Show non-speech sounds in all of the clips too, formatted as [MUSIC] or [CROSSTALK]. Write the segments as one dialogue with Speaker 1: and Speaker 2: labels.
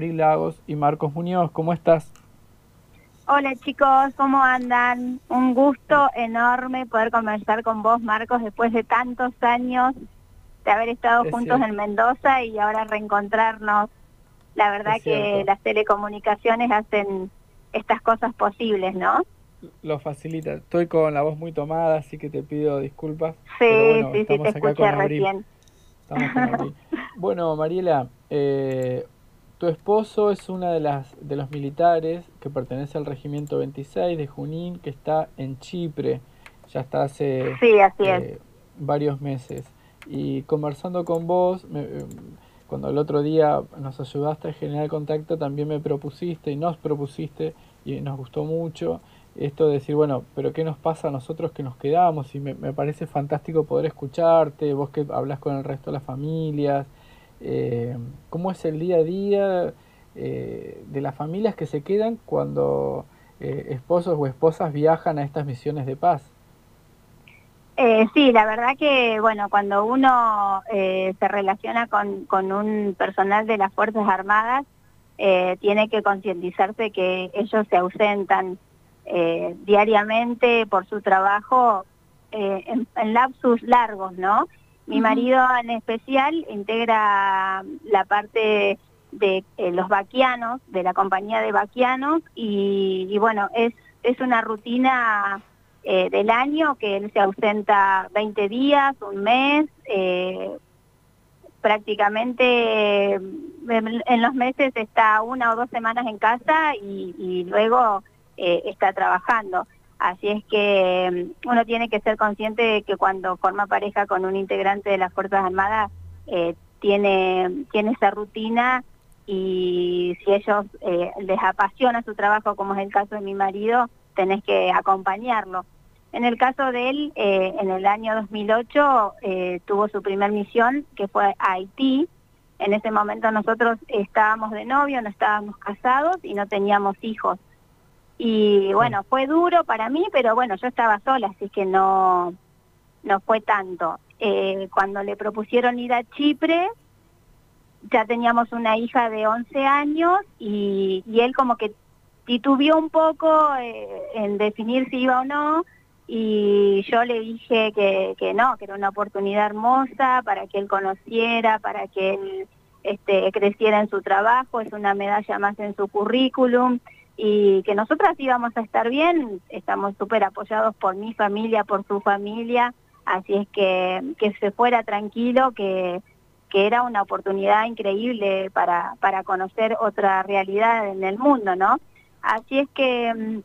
Speaker 1: Abril Lagos y Marcos Muñoz. ¿Cómo estás?
Speaker 2: Hola chicos, ¿cómo andan? Un gusto enorme poder conversar con vos, Marcos, después de tantos años de haber estado juntos en Mendoza y ahora reencontrarnos. La verdad que las telecomunicaciones hacen estas cosas posibles, ¿no?
Speaker 1: Lo facilita. Estoy con la voz muy tomada, así que te pido disculpas.
Speaker 2: Sí, sí, sí, te escuché recién. [LAUGHS]
Speaker 1: bueno, Mariela, eh, tu esposo es una de las de los militares que pertenece al regimiento 26 de Junín, que está en Chipre, ya está hace
Speaker 2: eh,
Speaker 1: varios meses. Y conversando con vos, eh, cuando el otro día nos ayudaste a generar contacto, también me propusiste y nos propusiste, y nos gustó mucho, esto de decir, bueno, pero ¿qué nos pasa a nosotros que nos quedamos? Y me, me parece fantástico poder escucharte, vos que hablas con el resto de las familias, eh, cómo es el día a día eh, de las familias que se quedan cuando eh, esposos o esposas viajan a estas misiones de paz.
Speaker 2: sí, la verdad que, bueno, cuando uno se relaciona con, con, un personal de las Fuerzas Armadas, tiene que concientizarse que ellos se ausentan diariamente por su trabajo en, en lapsus largos, ¿no? Mi marido en especial integra la parte de eh, los vaquianos, de la compañía de vaquianos, y, bueno, es, es una rutina eh, del año que él se ausenta 20 días, un mes, eh, prácticamente en los meses está una o dos semanas en casa y, y luego está trabajando. Así es que mm, uno tiene que ser consciente de que cuando forma pareja con un integrante de las Fuerzas Armadas, eh, tiene, tiene esa rutina y si ellos eh, les apasiona su trabajo, como es el caso de mi marido, tenés que acompañarlo. En el caso de él, eh, en el año 2008 tuvo su primer misión, que fue Haití. En ese momento nosotros estábamos de novio, no estábamos casados y no teníamos hijos. Y bueno, fue duro para mí, pero bueno, yo estaba sola, así que no, no fue tanto. Eh, cuando le propusieron ir a Chipre, ya teníamos una hija de 11 años y, él como que titubió un poco eh, en definir si iba o no y yo le dije que, que no, que era una oportunidad hermosa para que él conociera, para que él este, creciera en su trabajo, es una medalla más en su currículum y que nosotras íbamos a estar bien, estamos súper apoyados por mi familia, por su familia, así es que, que se fuera tranquilo, que, que era una oportunidad increíble para, para conocer otra realidad en el mundo, ¿no? Así es que, mm,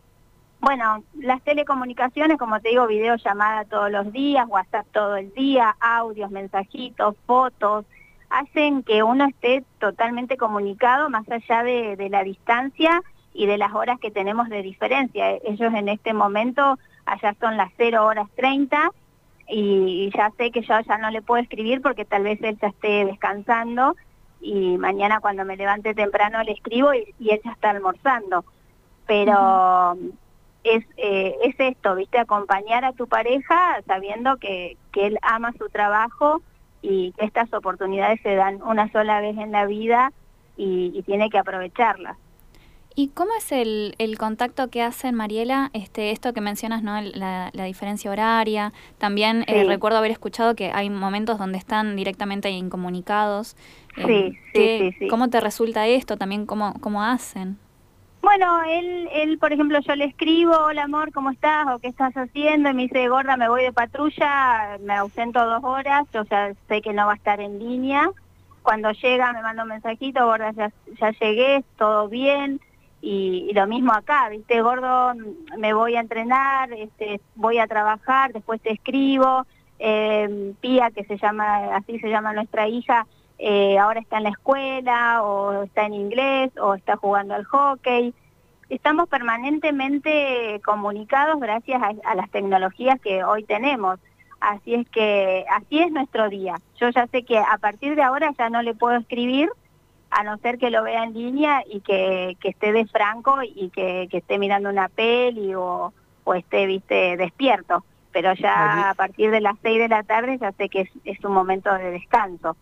Speaker 2: bueno, las telecomunicaciones, como te digo, videollamada todos los días, WhatsApp todo el día, audios, mensajitos, fotos, hacen que uno esté totalmente comunicado más allá de, de la distancia y de las horas que tenemos de diferencia. Ellos en este momento, allá son las 0 horas 30 y ya sé que yo ya no le puedo escribir porque tal vez él ya esté descansando y mañana cuando me levante temprano le escribo y, él ya está almorzando. Pero es, eh, es esto, ¿viste? Acompañar a tu pareja sabiendo que, que él ama su trabajo y que estas oportunidades se dan una sola vez en la vida y, y tiene que aprovecharlas.
Speaker 3: ¿Y cómo es el, el, contacto que hacen, Mariela? Este, esto que mencionas, ¿no? La, la diferencia horaria. También eh, recuerdo haber escuchado que hay momentos donde están directamente incomunicados.
Speaker 2: Eh, sí, sí, sí,
Speaker 3: ¿Cómo te resulta esto? También, ¿cómo, cómo hacen?
Speaker 2: Bueno, él, él, por ejemplo, yo le escribo, hola amor, ¿cómo estás? ¿O qué estás haciendo? Y me dice, gorda, me voy de patrulla, me ausento dos horas, yo ya sé que no va a estar en línea. Cuando llega me manda un mensajito, gorda, ya, ya llegué, todo bien y, lo mismo acá, viste, gordo, me voy a entrenar, este, voy a trabajar, después te escribo, eh, Pía, que se llama, así se llama nuestra hija, eh, ahora está en la escuela, o está en inglés, o está jugando al hockey. Estamos permanentemente comunicados gracias a las tecnologías que hoy tenemos. Así es que así es nuestro día. Yo ya sé que a partir de ahora ya no le puedo escribir, a no ser que lo vea en línea y que, esté de franco y que, esté mirando una peli o, o, esté, viste, despierto. Pero ya a partir de las seis de la tarde ya sé que es, un momento de descanso.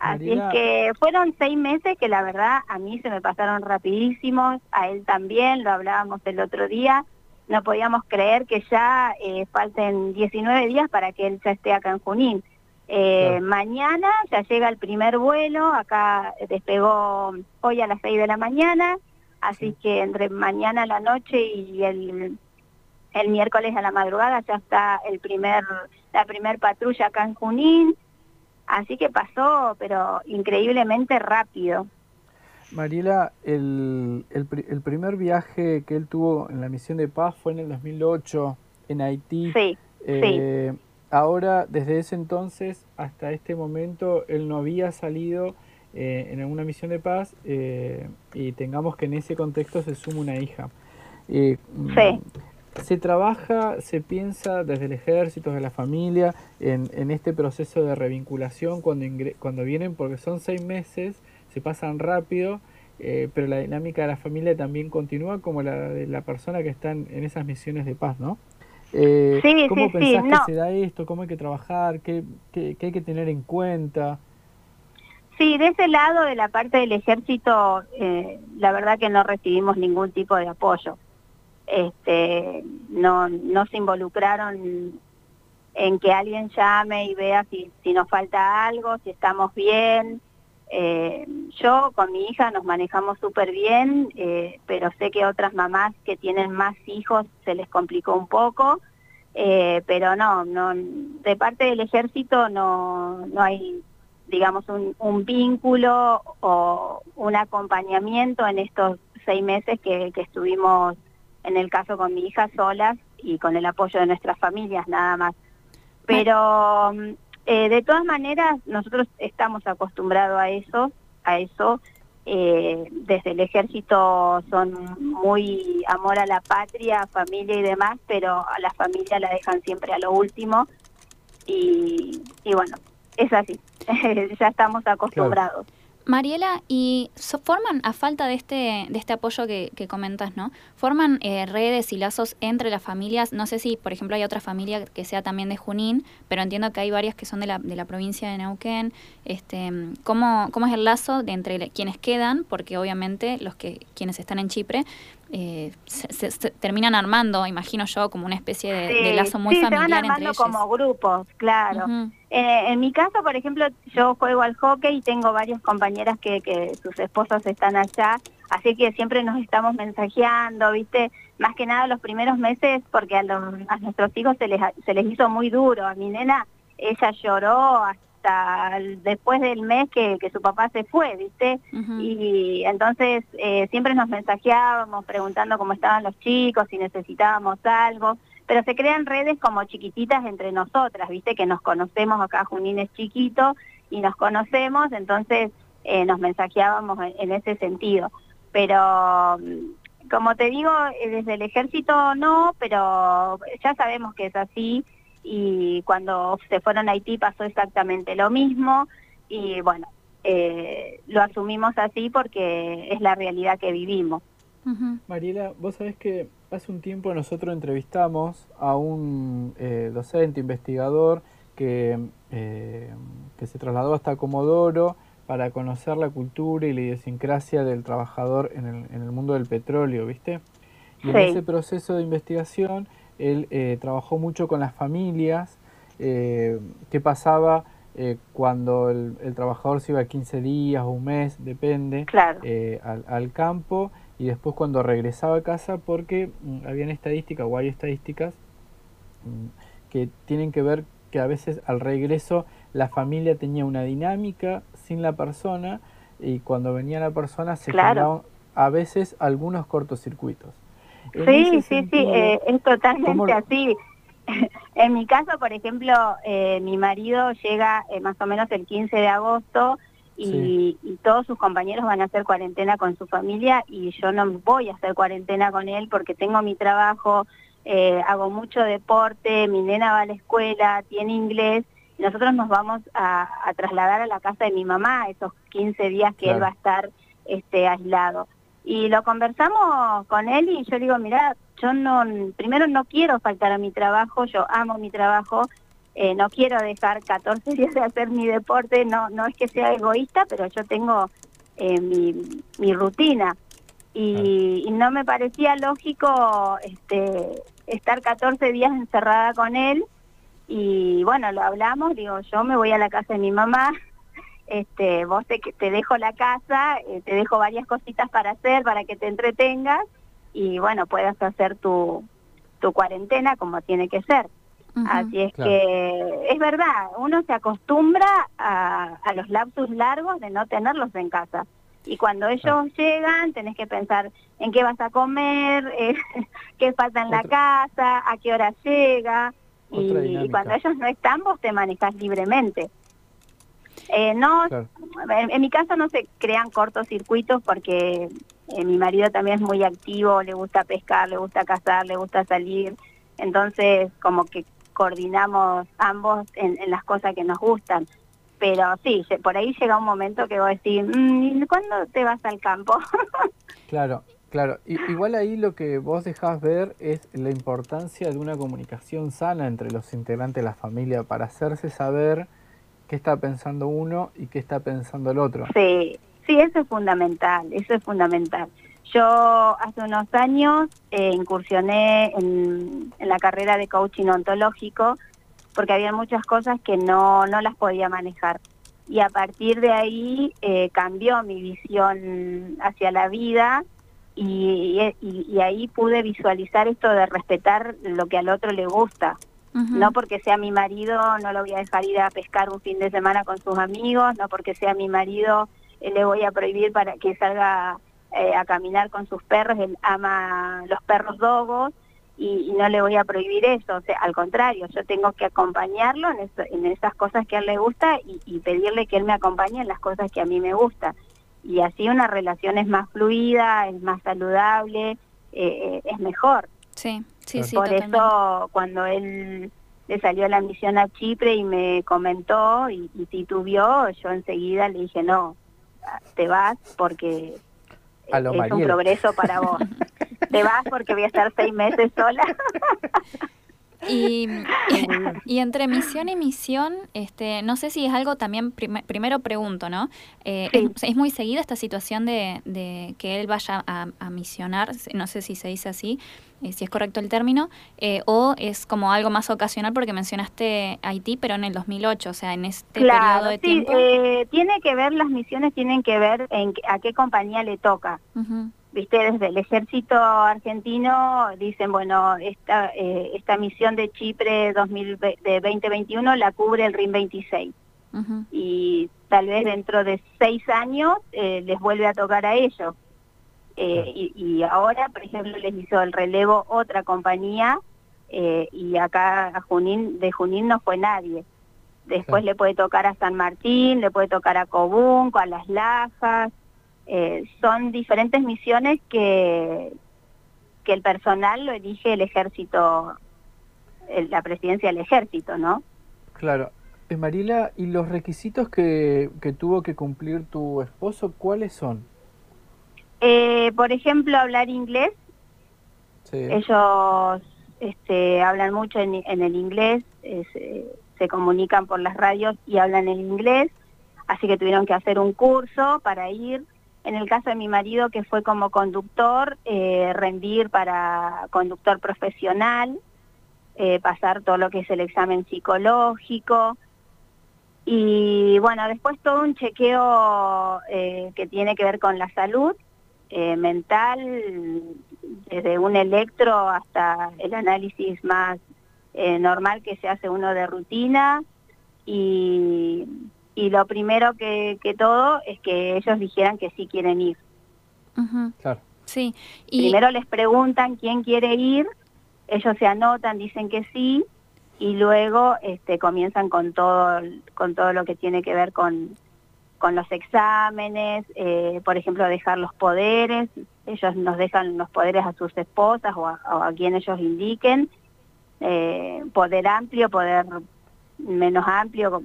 Speaker 2: Así es que fueron seis meses que la verdad a mí se me pasaron rapidísimos, a él también, lo hablábamos el otro día, no podíamos creer que ya eh, falten 19 días para que él ya esté acá en Junín. Eh, mañana ya llega el primer vuelo, acá despegó hoy a las 6 de la mañana, así que entre mañana a la noche y el, el miércoles a la madrugada ya está el primer la primer patrulla acá en Junín, así que pasó, pero increíblemente rápido.
Speaker 1: Mariela, el, el, el, primer viaje que él tuvo en la misión de paz fue en el 2008 en Haití.
Speaker 2: Sí, eh,
Speaker 1: Ahora, desde ese entonces hasta este momento, él no había salido eh, en alguna misión de paz eh, y tengamos que en ese contexto se suma una hija.
Speaker 2: sí.
Speaker 1: Se trabaja, se piensa desde el ejército, de la familia, en, en este proceso de revinculación cuando, cuando vienen, porque son seis meses se pasan rápido, eh, pero la dinámica de la familia también continúa como la de la persona que está en, esas misiones de paz, ¿no?
Speaker 2: Eh,
Speaker 1: ¿Cómo pensás que se da esto? ¿Cómo hay que trabajar? ¿Qué, qué, hay que tener en cuenta?
Speaker 2: Sí, de ese lado, de la parte del ejército, eh, la verdad que no recibimos ningún tipo de apoyo. Este, no, no se involucraron en que alguien llame y vea si, si nos falta algo, si estamos bien. Eh, yo con mi hija nos manejamos súper bien, eh, pero sé que otras mamás que tienen más hijos se les complicó un poco, eh, pero no, no, de parte del ejército no, no hay, digamos, un, un vínculo o un acompañamiento en estos seis meses que, que estuvimos, en el caso con mi hija, solas y con el apoyo de nuestras familias nada más. Pero eh, de todas maneras, nosotros estamos acostumbrados a eso, a eso. Eh, desde el ejército son muy amor a la patria, familia y demás, pero a la familia la dejan siempre a lo último. Y, bueno, es así, [LAUGHS] ya estamos acostumbrados.
Speaker 3: Mariela, y forman, a falta de este, de este apoyo que, que comentas, ¿no? ¿Forman eh, redes y lazos entre las familias? No sé si, por ejemplo, hay otra familia que sea también de Junín, pero entiendo que hay varias que son de la, de la provincia de Neuquén. Este, ¿cómo, ¿Cómo es el lazo de entre quienes quedan? Porque obviamente los que quienes están en Chipre eh, se, terminan armando, imagino yo, como una especie de, lazo muy
Speaker 2: sí,
Speaker 3: familiar
Speaker 2: se van armando como grupos, claro. Eh, en mi caso, por ejemplo, yo juego al hockey y tengo varias compañeras que, que sus esposos están allá, así que siempre nos estamos mensajeando, ¿viste? Más que nada los primeros meses, porque a, los, a nuestros hijos se les, se les hizo muy duro. A mi nena, ella lloró hasta hasta después del mes que, su papá se fue, ¿viste? Y entonces eh, siempre nos mensajeábamos preguntando cómo estaban los chicos, si necesitábamos algo, pero se crean redes como chiquititas entre nosotras, ¿viste? Que nos conocemos, acá Junín es chiquito y nos conocemos, entonces eh, nos mensajeábamos en, ese sentido. Pero mm, como te digo, eh, desde el ejército no, pero ya sabemos que es así y cuando se fueron a Haití pasó exactamente lo mismo y bueno, eh, lo asumimos así porque es la realidad que vivimos.
Speaker 1: Mariela, vos sabés que hace un tiempo nosotros entrevistamos a un eh, docente, investigador, que, eh, que se trasladó hasta Comodoro para conocer la cultura y la idiosincrasia del trabajador en el, en el mundo del petróleo, ¿viste? Y en ese proceso de investigación él eh, trabajó mucho con las familias, qué pasaba eh, cuando el, trabajador se iba 15 días o un mes, depende, al, campo y después cuando regresaba a casa porque mm, habían estadísticas o hay estadísticas mm, que tienen que ver que a veces al regreso la familia tenía una dinámica sin la persona y cuando venía la persona se generaban a veces algunos cortocircuitos.
Speaker 2: Sí, sí, sí, eh, es totalmente así. [LAUGHS] en mi caso, por ejemplo, eh, mi marido llega eh, más o menos el 15 de agosto y, todos sus compañeros van a hacer cuarentena con su familia y yo no voy a hacer cuarentena con él porque tengo mi trabajo, hago mucho deporte, mi nena va a la escuela, tiene inglés. Y nosotros nos vamos a, trasladar a la casa de mi mamá esos 15 días que él va a estar este, aislado. Y lo conversamos con él y yo digo, mira, yo no, primero no quiero faltar a mi trabajo, yo amo mi trabajo eh, no quiero dejar 14 [LAUGHS] días de hacer mi deporte, no, no es que sea egoísta, pero yo tengo eh, mi, mi rutina. Y, no me parecía lógico este, estar 14 días encerrada con él. Y bueno, lo hablamos, digo, yo me voy a la casa de mi mamá, [LAUGHS] este, vos te, te dejo la casa, eh, te dejo varias cositas para hacer, para que te entretengas y bueno, puedas hacer tu, tu cuarentena como tiene que ser. Así es que es verdad, uno se acostumbra a, a, los lapsus largos de no tenerlos en casa. Y cuando ellos llegan, tenés que pensar en qué vas a comer, [LAUGHS] eh, qué falta en la casa, a qué hora llega. Y, cuando ellos no están, vos te manejas libremente. Eh, no, en, mi caso no se crean cortocircuitos porque eh, mi marido también es muy activo, le gusta pescar, le gusta cazar, le gusta salir. Entonces, como que coordinamos ambos en, las cosas que nos gustan. Pero sí, por ahí llega un momento que vos decís, mmm, ¿cuándo te vas al campo? [LAUGHS]
Speaker 1: claro, claro. igual ahí lo que vos dejás ver es la importancia de una comunicación sana entre los integrantes de la familia para hacerse saber qué está pensando uno y qué está pensando el otro.
Speaker 2: Sí, sí, eso es fundamental, eso es fundamental. Yo hace unos años eh, incursioné en, la carrera de coaching ontológico porque había muchas cosas que no, no las podía manejar. Y a partir de ahí eh, cambió mi visión hacia la vida y, y, ahí pude visualizar esto de respetar lo que al otro le gusta. No porque sea mi marido, no lo voy a dejar ir a pescar un fin de semana con sus amigos, no porque sea mi marido, eh, le voy a prohibir para que salga eh, a caminar con sus perros, él ama los perros dogos y, no le voy a prohibir eso, o sea, al contrario, yo tengo que acompañarlo en, esas cosas que a él le gusta y, pedirle que él me acompañe en las cosas que a mí me gusta. Y así una relación es más fluida, es más saludable, eh, es mejor.
Speaker 3: Sí, sí, sí.
Speaker 2: Por eso cuando él le salió la misión a Chipre y me comentó y, y titubió, yo enseguida le dije, no, te vas porque es un progreso para vos. [LAUGHS] Te vas porque voy a estar seis meses sola.
Speaker 3: Y, [LAUGHS] y, entre misión y misión, este, no sé si es algo también, primero pregunto, ¿no? Eh, es, muy seguida esta situación de, de que él vaya a, a, misionar, no sé si se dice así, eh, si es correcto el término, eh, o es como algo más ocasional porque mencionaste Haití, pero en el 2008, o sea, en este periodo de sí, tiempo.
Speaker 2: tiene que ver, las misiones tienen que ver en a qué compañía le toca viste, desde el ejército argentino dicen, bueno, esta, eh, esta misión de Chipre 2000, de 2021 la cubre el RIM 26. Y tal vez dentro de seis años eh, les vuelve a tocar a ellos. Eh, y, ahora, por ejemplo, les hizo el relevo otra compañía y acá a Junín, de Junín no fue nadie. Después le puede tocar a San Martín, le puede tocar a Cobunco, a Las Lajas, eh, son diferentes misiones que, que el personal lo elige el ejército, la presidencia del ejército, ¿no?
Speaker 1: Claro. Eh, Marila, ¿y los requisitos que, que tuvo que cumplir tu esposo, cuáles son?
Speaker 2: Eh, por ejemplo, hablar inglés. Ellos este, hablan mucho en, el inglés, se comunican por las radios y hablan en inglés, así que tuvieron que hacer un curso para ir. En el caso de mi marido, que fue como conductor, eh, rendir para conductor profesional, eh, pasar todo lo que es el examen psicológico. Y bueno, después todo un chequeo eh, que tiene que ver con la salud mental, desde un electro hasta el análisis más normal que se hace uno de rutina. Y y lo primero que, que todo es que ellos dijeran que sí quieren ir.
Speaker 3: Claro. Sí.
Speaker 2: Y... Primero les preguntan quién quiere ir, ellos se anotan, dicen que sí, y luego este, comienzan con todo, con todo lo que tiene que ver con, con los exámenes, eh, por ejemplo, dejar los poderes, ellos nos dejan los poderes a sus esposas o a, quien ellos indiquen, eh, poder amplio, poder menos amplio,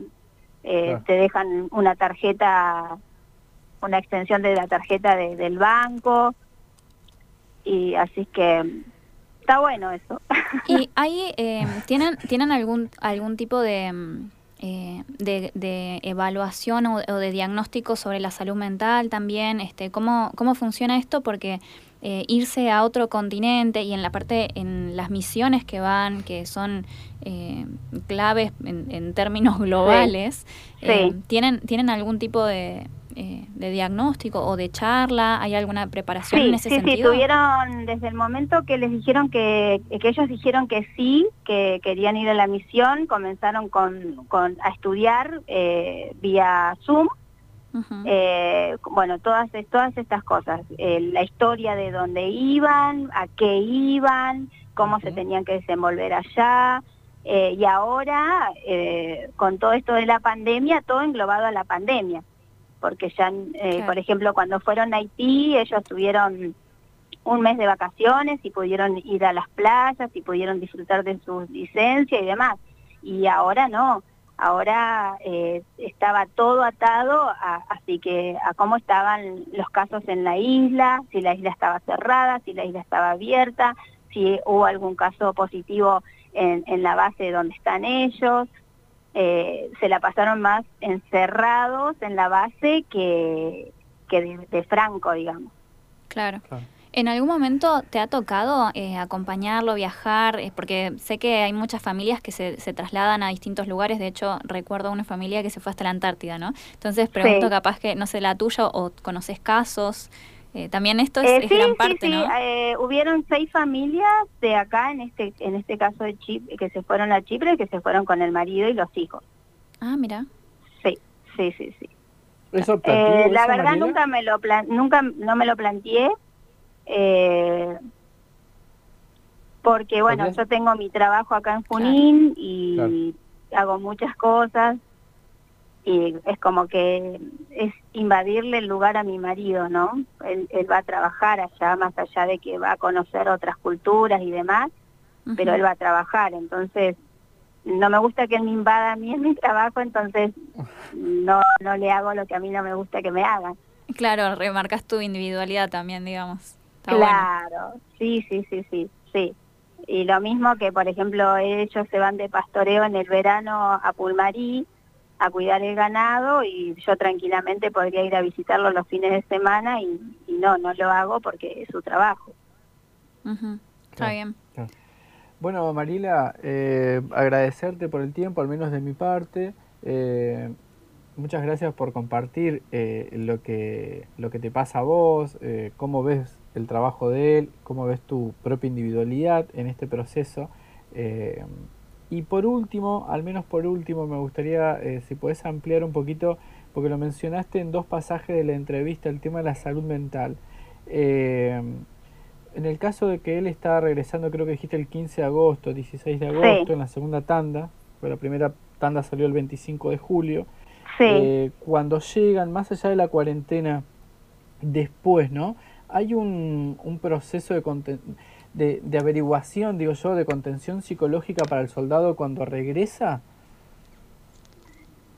Speaker 2: eh, te dejan una tarjeta, una extensión de la tarjeta del banco, y así que está bueno eso.
Speaker 3: ¿Y ahí eh, tienen, tienen algún, algún tipo de, mm, eh, de, evaluación o, de diagnóstico sobre la salud mental también? Este, ¿cómo, ¿Cómo funciona esto? Porque eh, irse a otro continente y en la parte, en las misiones que van, que son claves en, términos globales, ¿tienen, ¿tienen algún tipo de, eh, de diagnóstico o de charla? ¿Hay alguna preparación en ese sentido?
Speaker 2: Sí, tuvieron desde el momento que les dijeron que, que ellos dijeron que sí, que querían ir a la misión, comenzaron con, con a estudiar eh, vía Zoom. Eh, bueno, todas, todas estas cosas, la historia de dónde iban, a qué iban, cómo se tenían que desenvolver allá, y ahora, con todo esto de la pandemia, todo englobado a la pandemia porque ya, eh, por ejemplo, cuando fueron a Haití, ellos tuvieron un mes de vacaciones y pudieron ir a las playas y pudieron disfrutar de su licencia y demás. Y ahora no, ahora eh, estaba todo atado a, así que a cómo estaban los casos en la isla, si la isla estaba cerrada, si la isla estaba abierta, si hubo algún caso positivo en, en la base donde están ellos, eh, se la pasaron más encerrados en la base que, que de, Franco, digamos.
Speaker 3: Claro. ¿En algún momento te ha tocado eh, acompañarlo, viajar? Eh, porque sé que hay muchas familias que se, se, trasladan a distintos lugares. De hecho, recuerdo una familia que se fue hasta la Antártida, ¿no? Entonces pregunto capaz que, no sé, la tuya o conoces casos. Eh, también esto es,
Speaker 2: eh,
Speaker 3: gran parte,
Speaker 2: sí, sí. Eh, hubieron seis familias de acá, en este en este caso de Chipre, que se fueron a Chipre, que se fueron con el marido y los hijos.
Speaker 3: Ah, mira.
Speaker 2: Sí, sí, sí, sí. la verdad nunca me lo nunca no me lo planteé porque bueno yo tengo mi trabajo acá en Junín y hago muchas cosas y es como que es invadirle el lugar a mi marido, ¿no? Él, va a trabajar allá, más allá de que va a conocer otras culturas y demás, pero él va a trabajar, entonces no me gusta que él me invada a mí en mi trabajo, entonces no, no le hago lo que a mí no me gusta que me hagan.
Speaker 3: Claro, remarcas tu individualidad también, digamos.
Speaker 2: claro, sí, sí, sí, sí, sí. Y lo mismo que, por ejemplo, ellos se van de pastoreo en el verano a Pulmarí, a cuidar el ganado y yo tranquilamente podría ir a visitarlo los fines de semana y, no, no lo hago porque es su trabajo.
Speaker 3: Está bien.
Speaker 1: Bueno, Marila, eh, agradecerte por el tiempo, al menos de mi parte. Eh, muchas gracias por compartir eh, lo, que, lo que te pasa a vos, cómo ves el trabajo de él, cómo ves tu propia individualidad en este proceso. Y por último, al menos por último, me gustaría, eh, si puedes ampliar un poquito, porque lo mencionaste en dos pasajes de la entrevista, el tema de la salud mental. Eh, en el caso de que él está regresando, creo que dijiste el 15 de agosto, 16 de agosto, en la segunda tanda, pues la primera tanda salió el 25 de julio. Eh, cuando llegan, más allá de la cuarentena, después, ¿no? Hay un, un proceso de de, de, averiguación, digo yo, de contención psicológica para el soldado cuando regresa?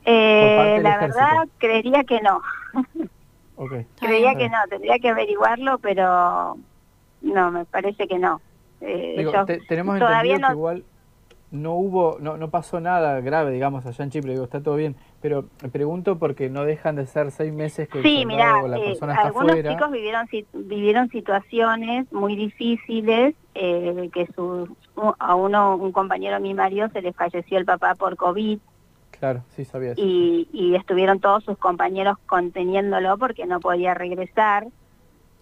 Speaker 2: Eh, la verdad, creería que no. [LAUGHS] Okay. creería que no, tendría que averiguarlo, pero no, me parece que no.
Speaker 1: Eh, digo, tenemos entendido que igual no hubo, no, no pasó nada grave, digamos, allá en Chipre, digo, está todo bien, pero me pregunto porque no dejan de ser seis meses que
Speaker 2: sí, mira, la eh, persona está algunos chicos vivieron, vivieron situaciones muy difíciles, eh, que su, a uno, un compañero mi marido, se le falleció el papá por COVID.
Speaker 1: Claro, sí, sabía
Speaker 2: Y, y estuvieron todos sus compañeros conteniéndolo porque no podía regresar.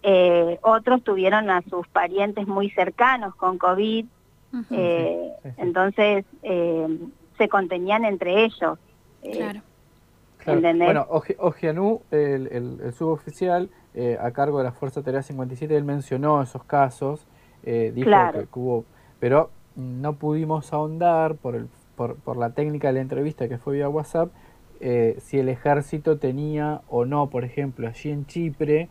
Speaker 2: Eh, otros tuvieron a sus parientes muy cercanos con COVID eh, entonces eh, se contenían entre ellos.
Speaker 3: Eh,
Speaker 1: claro. Bueno, Ojianú, el, el, suboficial, a cargo de la Fuerza Tarea 57, él mencionó esos casos, dijo que, hubo, pero no pudimos ahondar por, el, por, por la técnica de la entrevista que fue vía WhatsApp, si el ejército tenía o no, por ejemplo, allí en Chipre,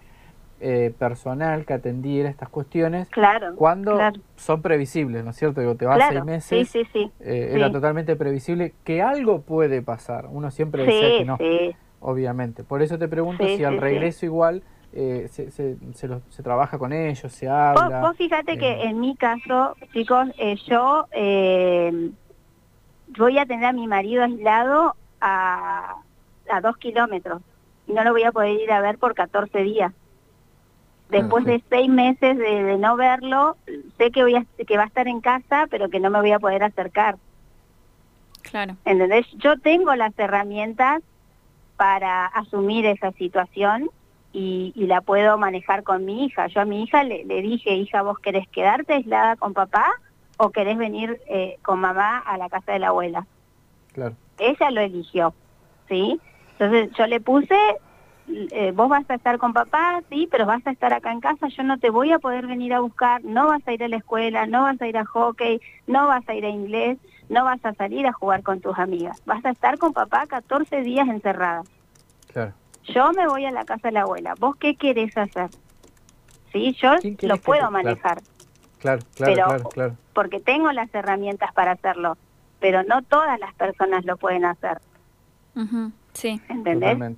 Speaker 1: eh, personal que atendiera estas cuestiones
Speaker 2: claro,
Speaker 1: cuando son previsibles, ¿no es cierto? Digo, te vas seis meses, eh, era totalmente previsible que algo puede pasar. Uno siempre decía que no, obviamente. Por eso te pregunto si al regreso igual eh, se, se, se, trabaja con ellos, se habla.
Speaker 2: Vos, fíjate que en mi caso, chicos, yo voy a tener a mi marido aislado a, a dos kilómetros y no lo voy a poder ir a ver por 14 días. Después de seis meses de, no verlo, sé que, voy a, que va a estar en casa, pero que no me voy a poder acercar.
Speaker 3: Claro.
Speaker 2: ¿Entendés? Yo tengo las herramientas para asumir esa situación y, la puedo manejar con mi hija. Yo a mi hija le, dije, hija, ¿vos querés quedarte aislada con papá o querés venir eh, con mamá a la casa de la abuela?
Speaker 1: Claro.
Speaker 2: Ella lo eligió, ¿sí? Entonces yo le puse, eh, vos vas a estar con papá, sí, pero vas a estar acá en casa, yo no te voy a poder venir a buscar, no vas a ir a la escuela, no vas a ir a hockey, no vas a ir a inglés, no vas a salir a jugar con tus amigas, vas a estar con papá 14 días encerrada.
Speaker 1: Claro.
Speaker 2: Yo me voy a la casa de la abuela, ¿vos qué querés hacer? Sí, yo lo puedo manejar.
Speaker 1: Claro, claro, claro,
Speaker 2: Porque tengo las herramientas para hacerlo, pero no todas las personas lo pueden hacer.
Speaker 3: Sí.
Speaker 2: ¿Entendés?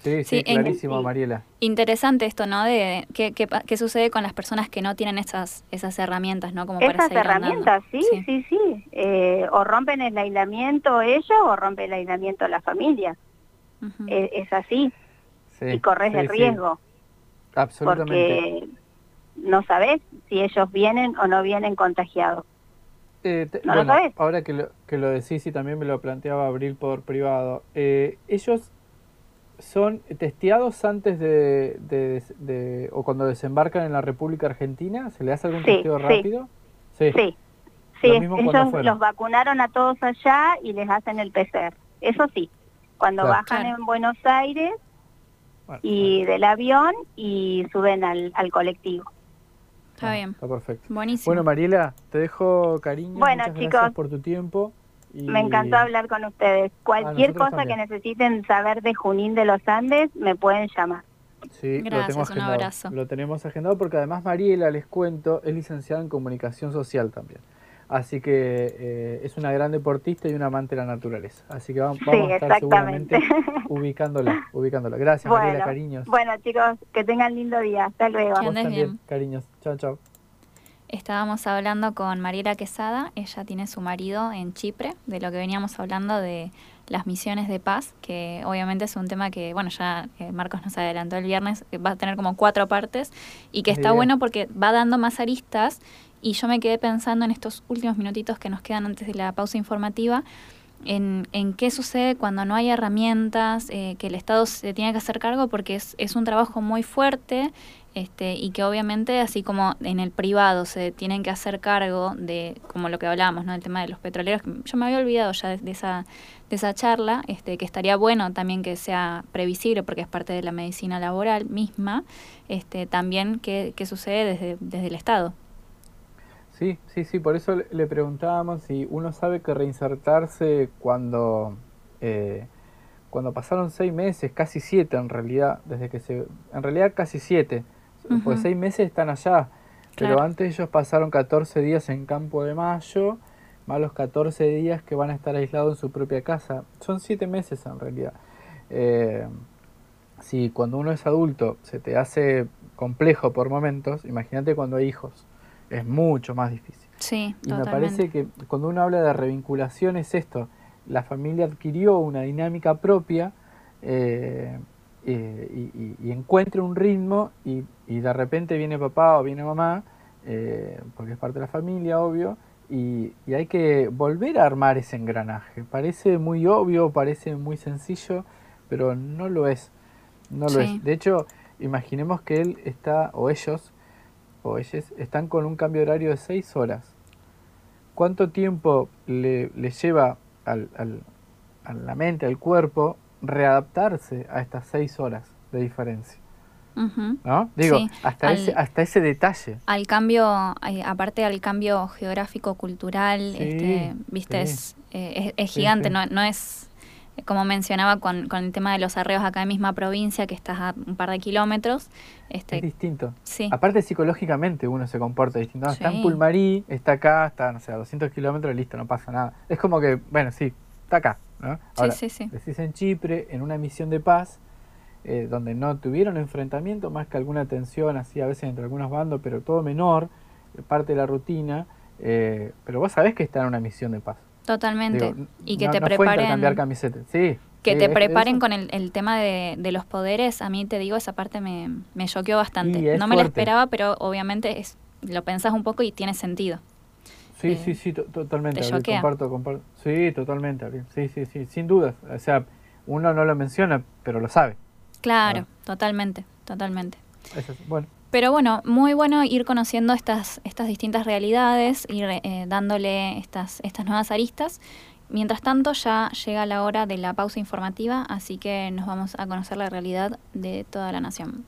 Speaker 1: Sí, sí, clarísimo, Mariela.
Speaker 3: Interesante esto, ¿no? De qué, qué, sucede con las personas que no tienen esas esas herramientas, ¿no?
Speaker 2: Como esas herramientas, sí, sí, sí. Eh, o rompen el aislamiento ellos o rompen el aislamiento la familia. Eh, es, así. y corres el riesgo.
Speaker 1: Absolutamente.
Speaker 2: Porque no sabes si ellos vienen o no vienen contagiados.
Speaker 1: Eh, bueno, ahora que lo, que lo decís y también me lo planteaba Abril por privado, eh, ellos son testeados antes de, de, o cuando desembarcan en la República Argentina, ¿se le hace algún testeo rápido?
Speaker 2: Sí, sí, sí. ellos los vacunaron a todos allá y les hacen el PCR, eso sí, cuando bajan en Buenos Aires y del avión y suben al, al colectivo.
Speaker 3: Está bien.
Speaker 1: Está perfecto.
Speaker 3: Buenísimo.
Speaker 1: Bueno, Mariela, te dejo cariño.
Speaker 2: Bueno,
Speaker 1: Muchas
Speaker 2: chicos.
Speaker 1: Gracias por tu tiempo.
Speaker 2: Me encantó hablar con ustedes. Cualquier cosa que necesiten saber de Junín de los Andes, me pueden llamar.
Speaker 1: Sí, Gracias, lo, tengo un abrazo. lo tenemos agendado porque además Mariela, les cuento, es licenciada en comunicación social también. Así que eh, es una gran deportista y una amante de la naturaleza. Así que vamos, a estar seguramente [LAUGHS] ubicándola, ubicándola. Gracias, Mariela, cariños.
Speaker 2: Bueno, chicos, que tengan lindo día. Hasta luego.
Speaker 1: también, cariños. Chao, chao.
Speaker 3: Estábamos hablando con Mariela Quesada, ella tiene su marido en Chipre, de lo que veníamos hablando de las misiones de paz, que obviamente es un tema que, bueno, ya Marcos nos adelantó el viernes, va a tener como cuatro partes y que está bueno porque va dando más aristas y yo me quedé pensando en estos últimos minutitos que nos quedan antes de la pausa informativa, en, en qué sucede cuando no hay herramientas, eh, que el Estado se tiene que hacer cargo porque es, es un trabajo muy fuerte este, y que obviamente así como en el privado se tienen que hacer cargo de, como lo que hablábamos, ¿no? el tema de los petroleros, yo me había olvidado ya de, esa, de esa charla, este, que estaría bueno también que sea previsible porque es parte de la medicina laboral misma, este, también qué, qué sucede desde, desde el Estado.
Speaker 1: Sí, sí, sí, por eso le preguntábamos si uno sabe que reinsertarse cuando, eh, cuando pasaron seis meses, casi siete en realidad, desde que se, en realidad casi siete, pues seis meses están allá, pero antes ellos pasaron 14 días en Campo de Mayo, más los 14 días que van a estar aislados en su propia casa, son siete meses en realidad. Eh, si cuando uno es adulto se te hace complejo por momentos, imagínate cuando hay hijos es mucho más difícil.
Speaker 3: Sí,
Speaker 1: y me parece que cuando uno habla de revinculación es esto, la familia adquirió una dinámica propia eh, eh, y, encuentra un ritmo y, de repente viene papá o viene mamá, eh, porque es parte de la familia, obvio, y, hay que volver a armar ese engranaje. Parece muy obvio, parece muy sencillo, pero no lo es. No lo es. De hecho, imaginemos que él está, o ellos, o ellas están con un cambio de horario de 6 horas. ¿Cuánto tiempo le, lleva al, al, a la mente, al cuerpo, readaptarse a estas 6 horas de diferencia? ¿No? Digo, hasta, ese, hasta ese detalle.
Speaker 3: Al cambio, aparte al cambio geográfico, cultural, este, viste, es, eh, es, gigante, no, no es como mencionaba con, con, el tema de los arreos acá en misma provincia, que estás a un par de kilómetros. Este,
Speaker 1: es distinto.
Speaker 3: Sí.
Speaker 1: Aparte psicológicamente uno se comporta distinto. Está en Pulmarí, está acá, está, no sé, a 200 kilómetros, listo, no pasa nada. Es como que, bueno, sí, está acá. ¿no?
Speaker 3: sí, sí, sí.
Speaker 1: Decís en Chipre, en una misión de paz, eh, donde no tuvieron enfrentamiento, más que alguna tensión así a veces entre algunos bandos, pero todo menor, parte de la rutina, eh, pero vos sabés que está en una misión de paz.
Speaker 3: Totalmente. y que te preparen.
Speaker 1: cambiar camisetas. Sí.
Speaker 3: Que te preparen con el, el tema de, de, los poderes, a mí te digo, esa parte me, me choqueó bastante. No me la esperaba, pero obviamente es, lo pensás un poco y tiene sentido.
Speaker 1: Sí, sí, sí, totalmente. comparto, comparto. Sí, totalmente, Sí, sí, sí, sin dudas. O sea, uno no lo menciona, pero lo sabe.
Speaker 3: Claro, totalmente, totalmente.
Speaker 1: Eso bueno.
Speaker 3: Pero bueno, muy bueno ir conociendo estas, estas distintas realidades, ir eh, dándole estas, estas nuevas aristas. Mientras tanto, ya llega la hora de la pausa informativa, así que nos vamos a conocer la realidad de toda la nación.